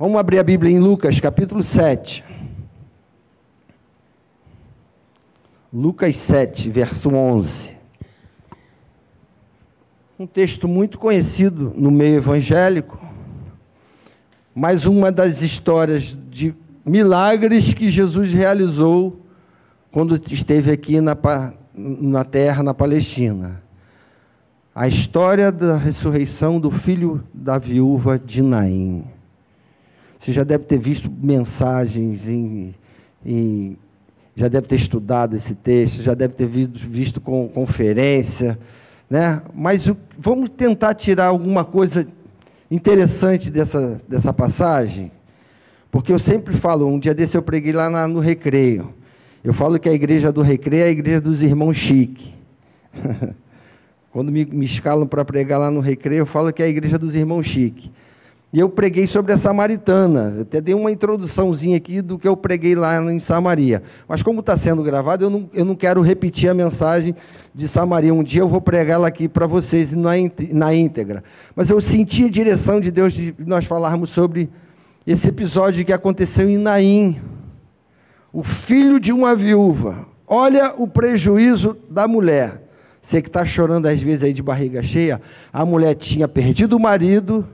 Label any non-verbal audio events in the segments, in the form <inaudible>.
Vamos abrir a Bíblia em Lucas, capítulo 7. Lucas 7, verso 11. Um texto muito conhecido no meio evangélico, mas uma das histórias de milagres que Jesus realizou quando esteve aqui na, na terra, na Palestina. A história da ressurreição do filho da viúva de Naim. Você já deve ter visto mensagens, em, em, já deve ter estudado esse texto, já deve ter visto, com, conferência, né? Mas o, vamos tentar tirar alguma coisa interessante dessa, dessa passagem, porque eu sempre falo, um dia desse eu preguei lá na, no Recreio, eu falo que a igreja do Recreio é a igreja dos irmãos chique. <laughs> Quando me, me escalam para pregar lá no Recreio, eu falo que é a igreja dos irmãos chique. E eu preguei sobre a samaritana. Eu até dei uma introduçãozinha aqui do que eu preguei lá em Samaria. Mas como está sendo gravado, eu não, eu não quero repetir a mensagem de Samaria. Um dia eu vou pregar ela aqui para vocês na, íntegra. Mas eu senti a direção de Deus de nós falarmos sobre esse episódio que aconteceu em Naim. O filho de uma viúva. Olha o prejuízo da mulher. Você que está chorando às vezes aí de barriga cheia, a mulher tinha perdido o marido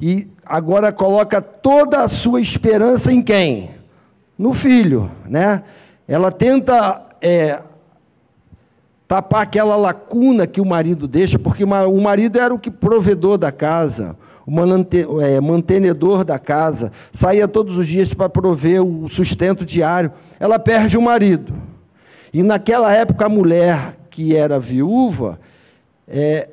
e agora coloca toda a sua esperança em quem? No filho, né? Ela tenta é, tapar aquela lacuna que o marido deixa, porque o marido era o que provedor da casa, o é, mantenedor da casa, saía todos os dias para prover o sustento diário. Ela perde o marido. E naquela época a mulher que era viúva, é,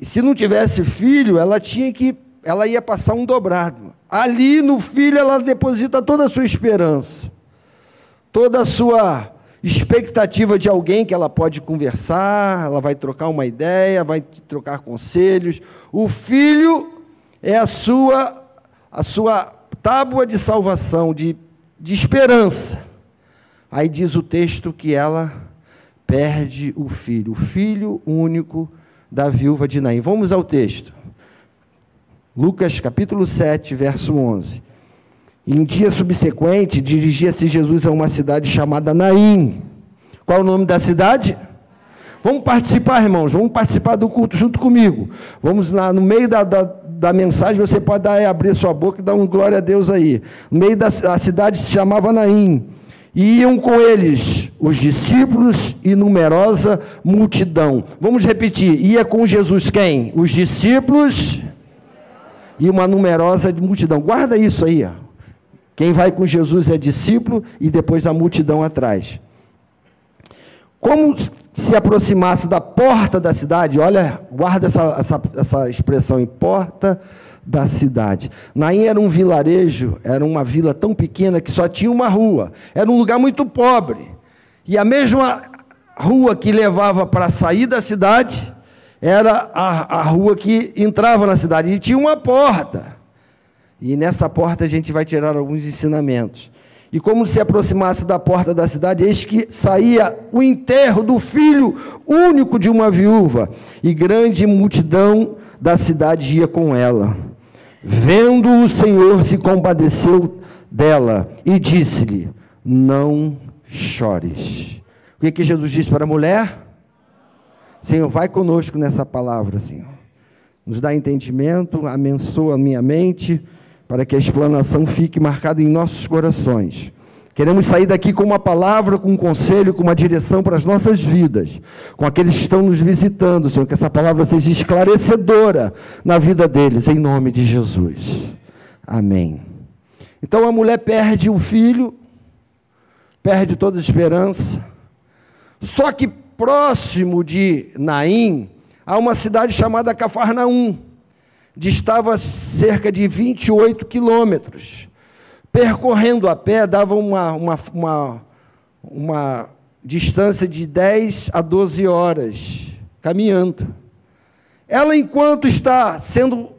se não tivesse filho, ela tinha que ela ia passar um dobrado. Ali no filho ela deposita toda a sua esperança, toda a sua expectativa de alguém que ela pode conversar, ela vai trocar uma ideia, vai trocar conselhos. O filho é a sua a sua tábua de salvação, de, de esperança. Aí diz o texto que ela perde o filho, o filho único da viúva de Naim. Vamos ao texto. Lucas capítulo 7, verso 11. Em dia subsequente, dirigia-se Jesus a uma cidade chamada Naim. Qual é o nome da cidade? Vamos participar, irmãos, vamos participar do culto junto comigo. Vamos lá, no meio da, da, da mensagem, você pode dar, abrir sua boca e dar um glória a Deus aí. No meio da cidade se chamava Naim. E iam com eles os discípulos e numerosa multidão. Vamos repetir: ia com Jesus quem? Os discípulos e uma numerosa multidão. Guarda isso aí. Ó. Quem vai com Jesus é discípulo e depois a multidão atrás. Como se aproximasse da porta da cidade, olha, guarda essa, essa, essa expressão em porta da cidade. Naim era um vilarejo, era uma vila tão pequena que só tinha uma rua. Era um lugar muito pobre. E a mesma rua que levava para sair da cidade era a, a rua que entrava na cidade e tinha uma porta. E nessa porta a gente vai tirar alguns ensinamentos. E como se aproximasse da porta da cidade, eis que saía o enterro do filho único de uma viúva, e grande multidão da cidade ia com ela. Vendo o Senhor, se compadeceu dela e disse-lhe: Não chores. O que, que Jesus disse para a mulher? Senhor, vai conosco nessa palavra, Senhor. Nos dá entendimento, abençoa a minha mente, para que a explanação fique marcada em nossos corações. Queremos sair daqui com uma palavra, com um conselho, com uma direção para as nossas vidas, com aqueles que estão nos visitando, Senhor, que essa palavra seja esclarecedora na vida deles, em nome de Jesus. Amém. Então a mulher perde o filho, perde toda esperança, só que próximo de Naim, há uma cidade chamada Cafarnaum, distava cerca de 28 quilômetros. Percorrendo a pé, dava uma, uma, uma, uma distância de 10 a 12 horas, caminhando. Ela, enquanto está sendo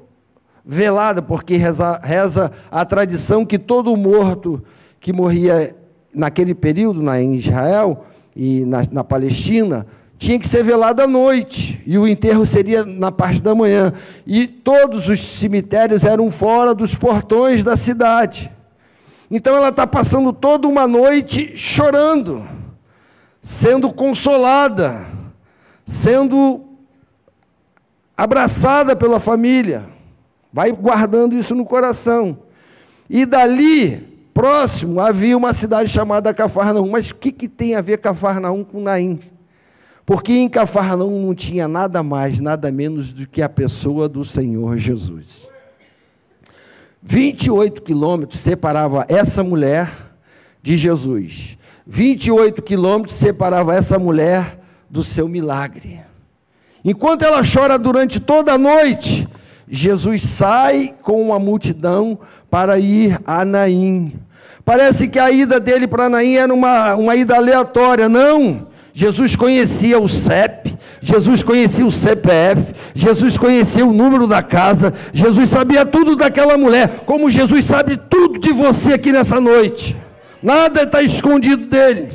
velada, porque reza, reza a tradição que todo morto que morria naquele período na, em Israel, e na, na Palestina, tinha que ser velado à noite, e o enterro seria na parte da manhã. E todos os cemitérios eram fora dos portões da cidade. Então ela está passando toda uma noite chorando, sendo consolada, sendo abraçada pela família. Vai guardando isso no coração. E dali, próximo, havia uma cidade chamada Cafarnaum. Mas o que, que tem a ver Cafarnaum com Naim? Porque em Cafarnaum não tinha nada mais, nada menos do que a pessoa do Senhor Jesus. 28 quilômetros separava essa mulher de Jesus. 28 quilômetros separava essa mulher do seu milagre. Enquanto ela chora durante toda a noite, Jesus sai com uma multidão para ir a Naim. Parece que a ida dele para Naim era uma, uma ida aleatória. Não. Jesus conhecia o CEP, Jesus conhecia o CPF, Jesus conhecia o número da casa, Jesus sabia tudo daquela mulher, como Jesus sabe tudo de você aqui nessa noite. Nada está escondido dele.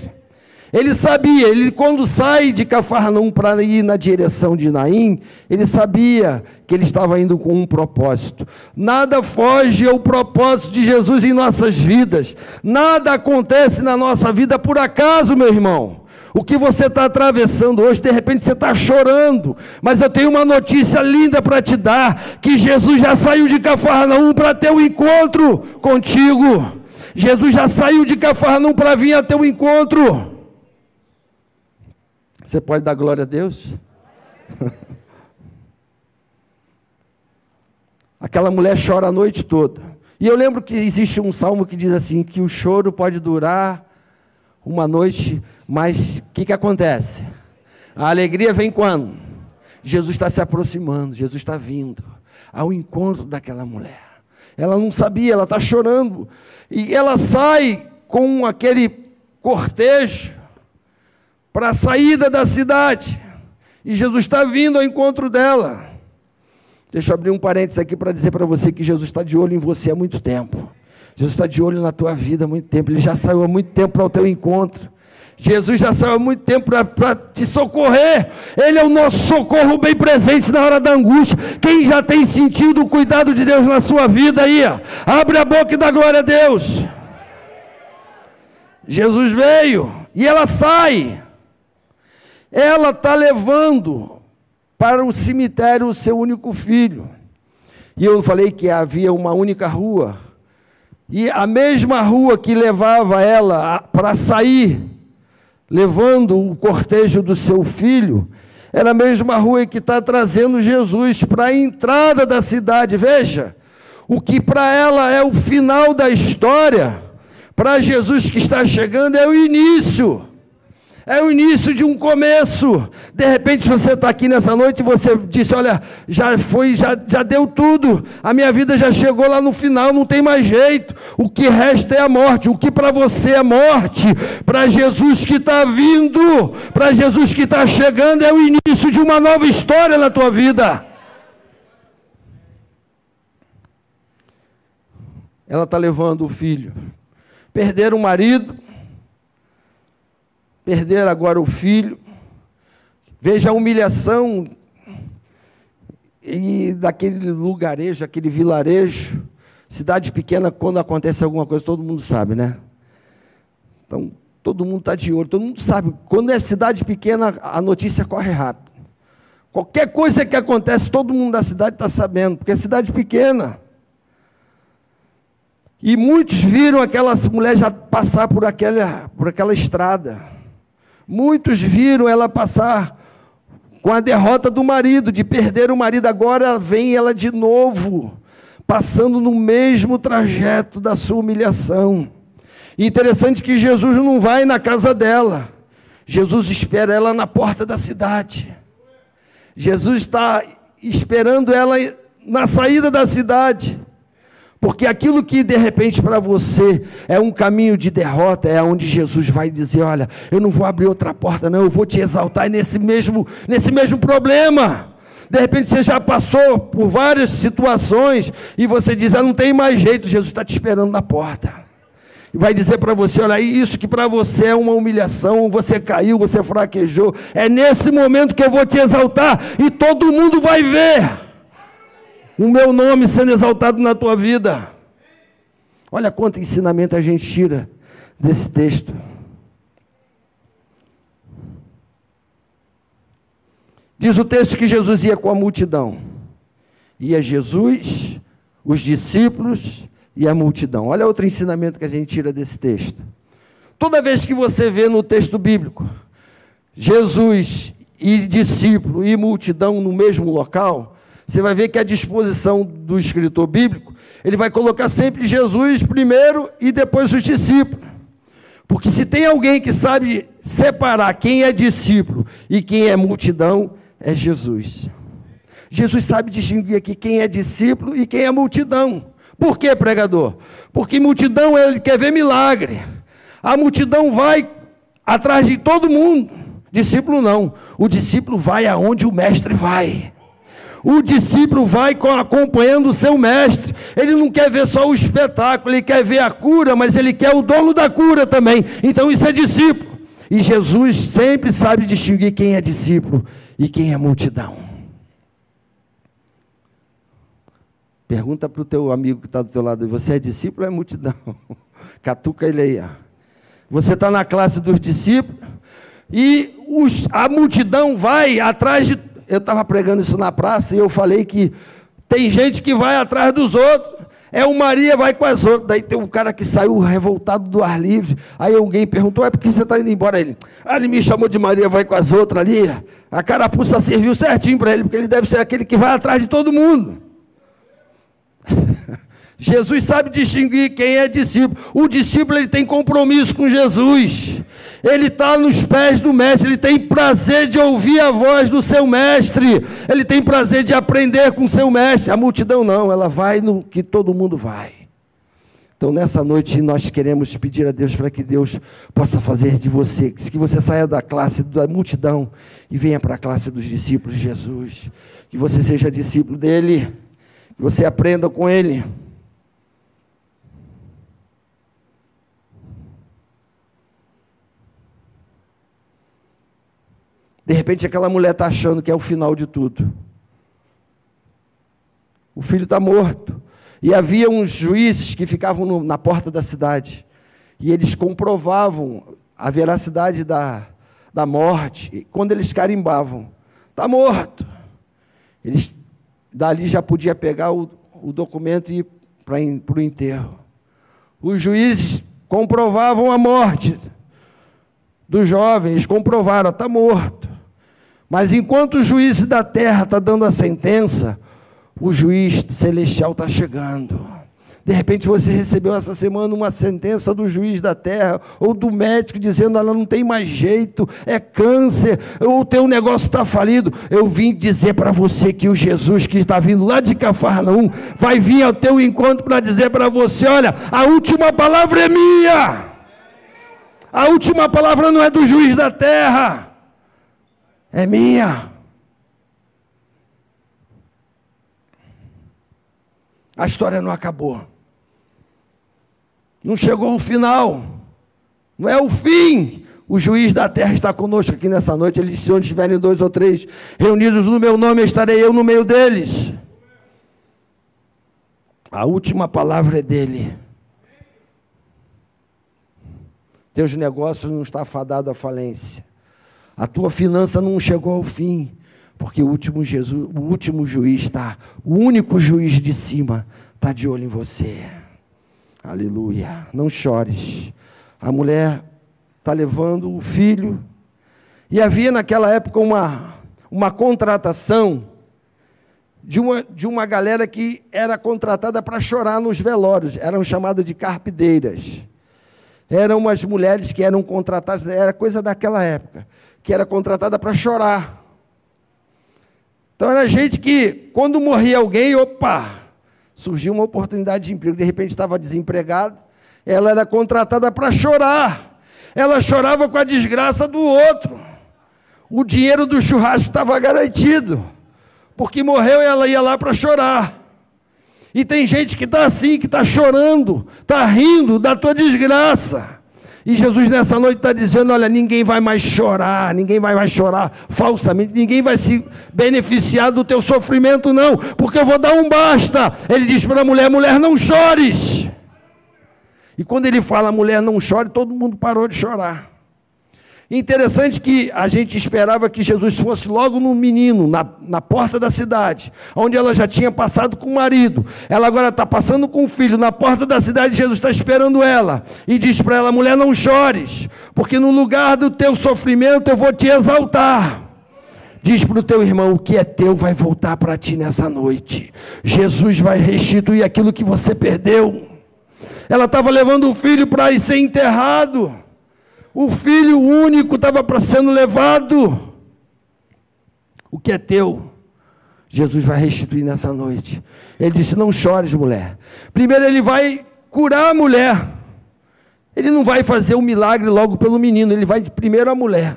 Ele sabia, ele quando sai de Cafarnaum para ir na direção de Naim, ele sabia que ele estava indo com um propósito. Nada foge ao propósito de Jesus em nossas vidas. Nada acontece na nossa vida por acaso, meu irmão. O que você está atravessando hoje, de repente você está chorando, mas eu tenho uma notícia linda para te dar: que Jesus já saiu de Cafarnaum para ter um encontro contigo. Jesus já saiu de Cafarnaum para vir a um encontro. Você pode dar glória a Deus? <laughs> Aquela mulher chora a noite toda. E eu lembro que existe um salmo que diz assim: que o choro pode durar uma noite, mas o que, que acontece? A alegria vem quando? Jesus está se aproximando, Jesus está vindo ao encontro daquela mulher. Ela não sabia, ela está chorando. E ela sai com aquele cortejo para a saída da cidade. E Jesus está vindo ao encontro dela. Deixa eu abrir um parênteses aqui para dizer para você que Jesus está de olho em você há muito tempo. Jesus está de olho na tua vida há muito tempo. Ele já saiu há muito tempo para o teu encontro. Jesus já saiu há muito tempo para te socorrer. Ele é o nosso socorro bem presente na hora da angústia. Quem já tem sentido o cuidado de Deus na sua vida aí? Abre a boca e dá glória a Deus. Jesus veio e ela sai ela está levando para o cemitério o seu único filho. E eu falei que havia uma única rua. E a mesma rua que levava ela para sair, levando o cortejo do seu filho, era a mesma rua que está trazendo Jesus para a entrada da cidade. Veja, o que para ela é o final da história, para Jesus que está chegando é o início é o início de um começo. De repente você está aqui nessa noite e você disse: Olha, já foi, já, já deu tudo, a minha vida já chegou lá no final, não tem mais jeito. O que resta é a morte. O que para você é morte, para Jesus que está vindo, para Jesus que está chegando, é o início de uma nova história na tua vida. Ela está levando o filho, perder o marido perder agora o filho. Veja a humilhação e daquele lugarejo, aquele vilarejo, cidade pequena, quando acontece alguma coisa, todo mundo sabe, né? Então, todo mundo está de olho, todo mundo sabe. Quando é cidade pequena, a notícia corre rápido. Qualquer coisa que acontece, todo mundo da cidade está sabendo, porque é cidade pequena. E muitos viram aquela mulher já passar por aquela, por aquela estrada. Muitos viram ela passar com a derrota do marido, de perder o marido, agora vem ela de novo, passando no mesmo trajeto da sua humilhação. Interessante que Jesus não vai na casa dela, Jesus espera ela na porta da cidade. Jesus está esperando ela na saída da cidade. Porque aquilo que de repente para você é um caminho de derrota, é onde Jesus vai dizer: Olha, eu não vou abrir outra porta, não, eu vou te exaltar nesse mesmo, nesse mesmo problema. De repente você já passou por várias situações e você diz: ah, Não tem mais jeito, Jesus está te esperando na porta. vai dizer para você: olha, isso que para você é uma humilhação, você caiu, você fraquejou. É nesse momento que eu vou te exaltar e todo mundo vai ver o meu nome sendo exaltado na tua vida. Olha quanto ensinamento a gente tira desse texto. Diz o texto que Jesus ia com a multidão. Ia Jesus, os discípulos e a multidão. Olha outro ensinamento que a gente tira desse texto. Toda vez que você vê no texto bíblico Jesus e discípulo e multidão no mesmo local, você vai ver que a disposição do escritor bíblico, ele vai colocar sempre Jesus primeiro e depois os discípulos. Porque se tem alguém que sabe separar quem é discípulo e quem é multidão, é Jesus. Jesus sabe distinguir aqui quem é discípulo e quem é multidão. Por que, pregador? Porque multidão ele quer ver milagre. A multidão vai atrás de todo mundo. Discípulo não. O discípulo vai aonde o mestre vai. O discípulo vai acompanhando o seu mestre. Ele não quer ver só o espetáculo, ele quer ver a cura, mas ele quer o dono da cura também. Então isso é discípulo. E Jesus sempre sabe distinguir quem é discípulo e quem é multidão. Pergunta para o teu amigo que está do teu lado: você é discípulo ou é multidão? <laughs> Catuca ele aí. Você está na classe dos discípulos e os, a multidão vai atrás de eu estava pregando isso na praça e eu falei que tem gente que vai atrás dos outros. É o Maria vai com as outras. Daí tem um cara que saiu revoltado do ar livre. Aí alguém perguntou: é porque você está indo embora? Ele, ah, ele me chamou de Maria vai com as outras ali. A carapuça serviu certinho para ele, porque ele deve ser aquele que vai atrás de todo mundo. <laughs> Jesus sabe distinguir quem é discípulo. O discípulo ele tem compromisso com Jesus. Ele está nos pés do mestre. Ele tem prazer de ouvir a voz do seu mestre. Ele tem prazer de aprender com o seu mestre. A multidão não, ela vai no que todo mundo vai. Então, nessa noite, nós queremos pedir a Deus para que Deus possa fazer de você, que você saia da classe da multidão e venha para a classe dos discípulos de Jesus. Que você seja discípulo dele, você aprenda com ele. De repente aquela mulher está achando que é o final de tudo. O filho está morto. E havia uns juízes que ficavam no, na porta da cidade. E eles comprovavam a veracidade da, da morte. E quando eles carimbavam, está morto. Eles dali já podia pegar o, o documento e ir para o enterro. Os juízes comprovavam a morte do jovem, eles comprovaram, está morto. Mas enquanto o juiz da terra está dando a sentença, o juiz celestial está chegando. De repente você recebeu essa semana uma sentença do juiz da terra ou do médico dizendo ela não tem mais jeito, é câncer, ou o teu negócio está falido. Eu vim dizer para você que o Jesus que está vindo lá de Cafarnaum vai vir ao teu encontro para dizer para você: olha, a última palavra é minha. A última palavra não é do juiz da terra é minha. A história não acabou. Não chegou o final. Não é o fim. O juiz da terra está conosco aqui nessa noite. Ele disse: onde estiverem dois ou três reunidos no meu nome, estarei eu no meio deles. A última palavra é dele. Teus negócios não estão fadados à falência. A tua finança não chegou ao fim, porque o último, Jesus, o último juiz está, o único juiz de cima está de olho em você. Aleluia. Não chores. A mulher está levando o filho. E havia naquela época uma, uma contratação de uma, de uma galera que era contratada para chorar nos velórios. Eram chamadas de carpideiras. Eram umas mulheres que eram contratadas, era coisa daquela época que era contratada para chorar. Então era gente que, quando morria alguém, opa, surgiu uma oportunidade de emprego, de repente estava desempregado, ela era contratada para chorar. Ela chorava com a desgraça do outro. O dinheiro do churrasco estava garantido, porque morreu e ela ia lá para chorar. E tem gente que está assim, que está chorando, está rindo da tua desgraça. E Jesus nessa noite está dizendo: olha, ninguém vai mais chorar, ninguém vai mais chorar falsamente, ninguém vai se beneficiar do teu sofrimento, não, porque eu vou dar um basta. Ele diz para a mulher: mulher, não chores. E quando ele fala, mulher, não chore, todo mundo parou de chorar. Interessante que a gente esperava que Jesus fosse logo no menino, na, na porta da cidade, onde ela já tinha passado com o marido. Ela agora está passando com o filho, na porta da cidade, Jesus está esperando ela. E diz para ela: mulher, não chores, porque no lugar do teu sofrimento eu vou te exaltar. Diz para o teu irmão: o que é teu vai voltar para ti nessa noite. Jesus vai restituir aquilo que você perdeu. Ela estava levando o filho para ir ser enterrado. O filho único estava sendo levado. O que é teu, Jesus vai restituir nessa noite. Ele disse: Não chores, mulher. Primeiro, ele vai curar a mulher. Ele não vai fazer o um milagre logo pelo menino, ele vai primeiro a mulher.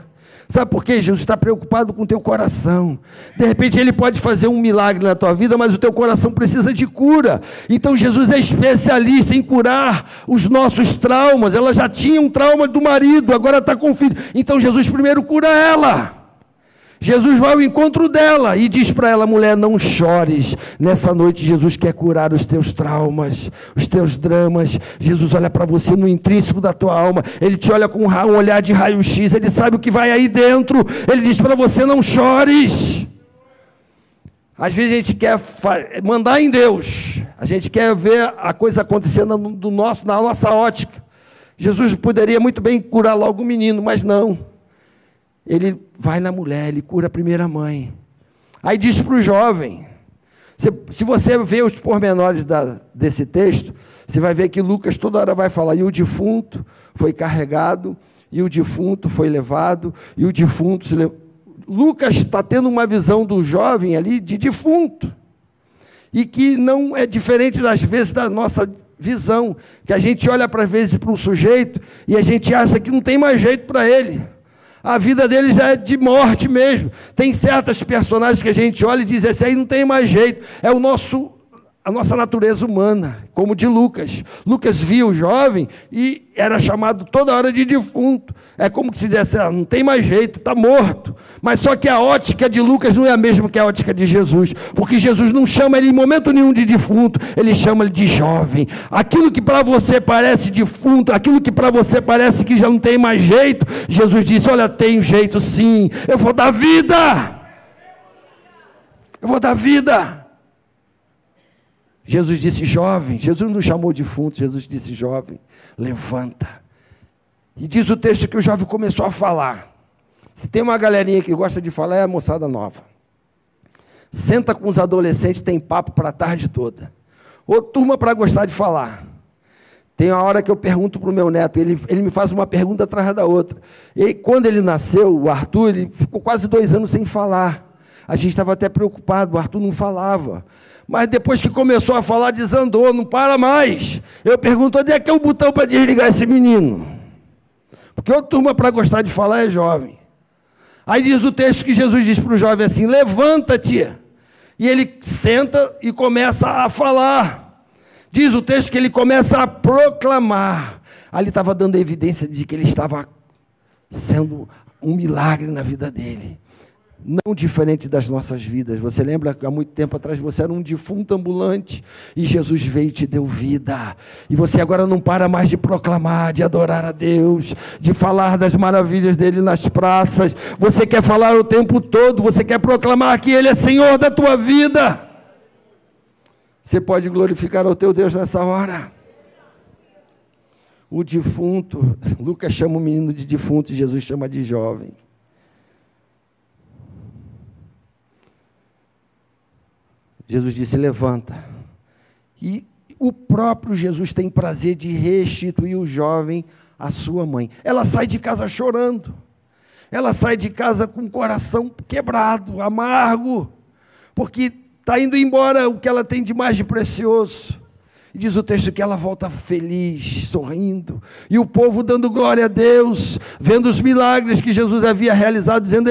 Sabe por quê? Jesus está preocupado com o teu coração. De repente ele pode fazer um milagre na tua vida, mas o teu coração precisa de cura. Então Jesus é especialista em curar os nossos traumas. Ela já tinha um trauma do marido, agora está com o filho. Então Jesus primeiro cura ela. Jesus vai ao encontro dela e diz para ela: mulher, não chores. Nessa noite, Jesus quer curar os teus traumas, os teus dramas. Jesus olha para você no intrínseco da tua alma. Ele te olha com um olhar de raio-x. Ele sabe o que vai aí dentro. Ele diz para você: não chores. Às vezes a gente quer mandar em Deus, a gente quer ver a coisa acontecendo do nosso, na nossa ótica. Jesus poderia muito bem curar logo o menino, mas não. Ele vai na mulher, ele cura a primeira mãe. Aí diz para o jovem: se, se, você vê os pormenores da, desse texto, você vai ver que Lucas toda hora vai falar: e o defunto foi carregado, e o defunto foi levado, e o defunto se levou. Lucas está tendo uma visão do jovem ali de defunto. E que não é diferente das vezes da nossa visão, que a gente olha para vezes para um sujeito e a gente acha que não tem mais jeito para ele a vida deles é de morte mesmo. Tem certas personagens que a gente olha e diz: esse aí não tem mais jeito. É o nosso a nossa natureza humana, como de Lucas. Lucas via o jovem e era chamado toda hora de defunto. É como se dissesse, ah, não tem mais jeito, está morto. Mas só que a ótica de Lucas não é a mesma que a ótica de Jesus, porque Jesus não chama ele em momento nenhum de defunto, ele chama ele de jovem. Aquilo que para você parece defunto, aquilo que para você parece que já não tem mais jeito, Jesus disse: Olha, tem jeito sim, eu vou dar vida. Eu vou dar vida. Jesus disse: jovem, Jesus não chamou de defunto, Jesus disse: jovem, levanta. E diz o texto que o jovem começou a falar. Se tem uma galerinha que gosta de falar, é a moçada nova. Senta com os adolescentes, tem papo para a tarde toda. Ou turma para gostar de falar. Tem uma hora que eu pergunto para o meu neto, ele, ele me faz uma pergunta atrás da outra. E quando ele nasceu, o Arthur, ele ficou quase dois anos sem falar. A gente estava até preocupado, o Arthur não falava. Mas depois que começou a falar, desandou, não para mais. Eu pergunto: onde é que é o botão para desligar esse menino? Porque outra turma para gostar de falar é jovem. Aí diz o texto que Jesus diz para o jovem assim: levanta-te. E ele senta e começa a falar. Diz o texto que ele começa a proclamar. Ali estava dando evidência de que ele estava sendo um milagre na vida dele não diferente das nossas vidas. Você lembra que há muito tempo atrás você era um defunto ambulante e Jesus veio e te deu vida. E você agora não para mais de proclamar, de adorar a Deus, de falar das maravilhas dele nas praças. Você quer falar o tempo todo, você quer proclamar que ele é Senhor da tua vida. Você pode glorificar o teu Deus nessa hora. O defunto, <laughs> Lucas chama o menino de defunto e Jesus chama de jovem. Jesus disse: Levanta. E o próprio Jesus tem prazer de restituir o jovem à sua mãe. Ela sai de casa chorando. Ela sai de casa com o coração quebrado, amargo, porque está indo embora o que ela tem de mais de precioso. E diz o texto que ela volta feliz, sorrindo, e o povo dando glória a Deus, vendo os milagres que Jesus havia realizado, dizendo: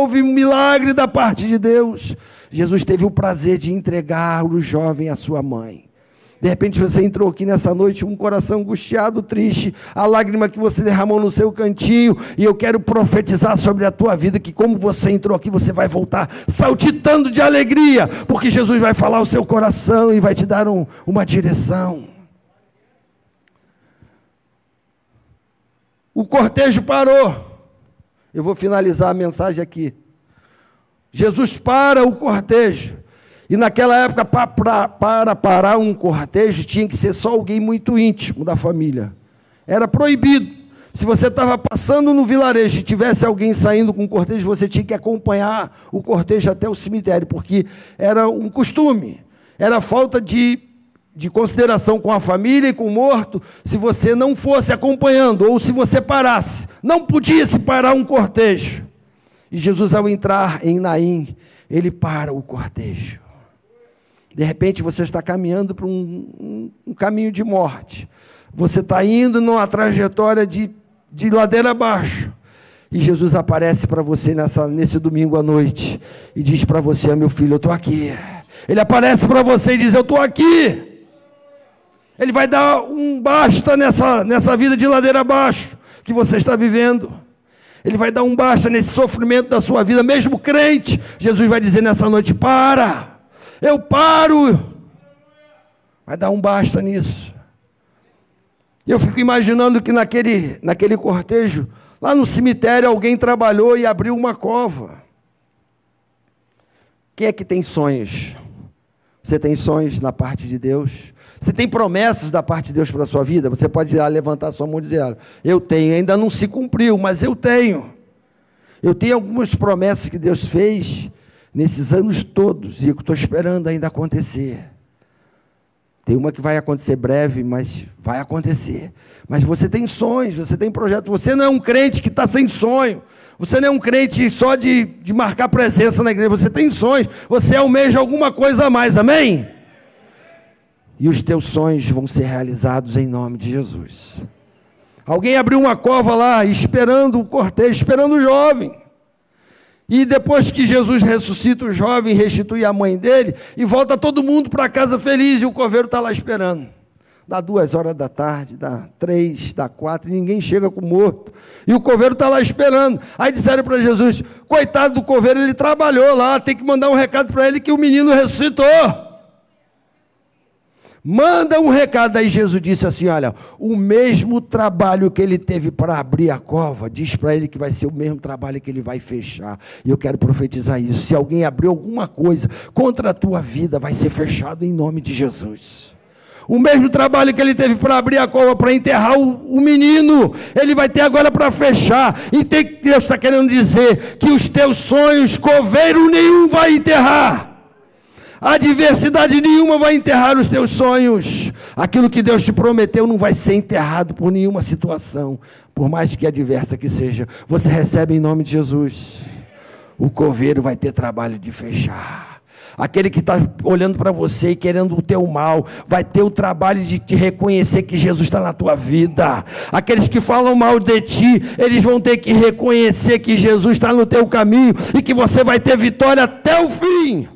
houve um milagre da parte de Deus. Jesus teve o prazer de entregar o jovem à sua mãe. De repente você entrou aqui nessa noite com um coração angustiado, triste, a lágrima que você derramou no seu cantinho, e eu quero profetizar sobre a tua vida que como você entrou aqui, você vai voltar saltitando de alegria, porque Jesus vai falar o seu coração e vai te dar um, uma direção. O cortejo parou. Eu vou finalizar a mensagem aqui. Jesus para o cortejo. E naquela época, para, para, para parar um cortejo, tinha que ser só alguém muito íntimo da família. Era proibido. Se você estava passando no vilarejo e tivesse alguém saindo com um cortejo, você tinha que acompanhar o cortejo até o cemitério, porque era um costume. Era falta de, de consideração com a família e com o morto se você não fosse acompanhando ou se você parasse. Não podia se parar um cortejo. E Jesus, ao entrar em Naim, ele para o cortejo. De repente você está caminhando para um, um, um caminho de morte. Você está indo numa trajetória de, de ladeira abaixo. E Jesus aparece para você nessa, nesse domingo à noite e diz para você: Meu filho, eu estou aqui. Ele aparece para você e diz: Eu estou aqui. Ele vai dar um basta nessa, nessa vida de ladeira abaixo que você está vivendo. Ele vai dar um basta nesse sofrimento da sua vida, mesmo crente. Jesus vai dizer nessa noite: Para eu paro. Vai dar um basta nisso. Eu fico imaginando que naquele, naquele cortejo, lá no cemitério, alguém trabalhou e abriu uma cova. Quem é que tem sonhos? Você tem sonhos na parte de Deus? Você tem promessas da parte de Deus para a sua vida? Você pode levantar sua mão e dizer: Eu tenho, ainda não se cumpriu, mas eu tenho. Eu tenho algumas promessas que Deus fez nesses anos todos, e eu estou esperando ainda acontecer. Tem uma que vai acontecer breve, mas vai acontecer. Mas você tem sonhos, você tem projetos. Você não é um crente que está sem sonho. Você não é um crente só de, de marcar presença na igreja. Você tem sonhos. Você almeja alguma coisa a mais. Amém? E os teus sonhos vão ser realizados em nome de Jesus. Alguém abriu uma cova lá, esperando o cortejo, esperando o jovem. E depois que Jesus ressuscita o jovem, restitui a mãe dele, e volta todo mundo para casa feliz, e o coveiro está lá esperando. Dá duas horas da tarde, dá três, dá quatro, e ninguém chega com o morto. E o coveiro está lá esperando. Aí disseram para Jesus: coitado do coveiro, ele trabalhou lá, tem que mandar um recado para ele que o menino ressuscitou. Manda um recado. Aí Jesus disse assim: Olha, o mesmo trabalho que ele teve para abrir a cova, diz para ele que vai ser o mesmo trabalho que ele vai fechar. E eu quero profetizar isso. Se alguém abriu alguma coisa contra a tua vida, vai ser fechado em nome de Jesus. O mesmo trabalho que ele teve para abrir a cova, para enterrar o, o, menino, ele vai ter agora para fechar. E tem, Deus está querendo dizer que os teus sonhos, coveiro nenhum vai enterrar. Adversidade nenhuma vai enterrar os teus sonhos. Aquilo que Deus te prometeu não vai ser enterrado por nenhuma situação, por mais que adversa que seja. Você recebe em nome de Jesus. O coveiro vai ter trabalho de fechar. Aquele que está olhando para você e querendo o teu mal, vai ter o trabalho de te reconhecer que Jesus está na tua vida. Aqueles que falam mal de ti, eles vão ter que reconhecer que Jesus está no teu caminho e que você vai ter vitória até o fim.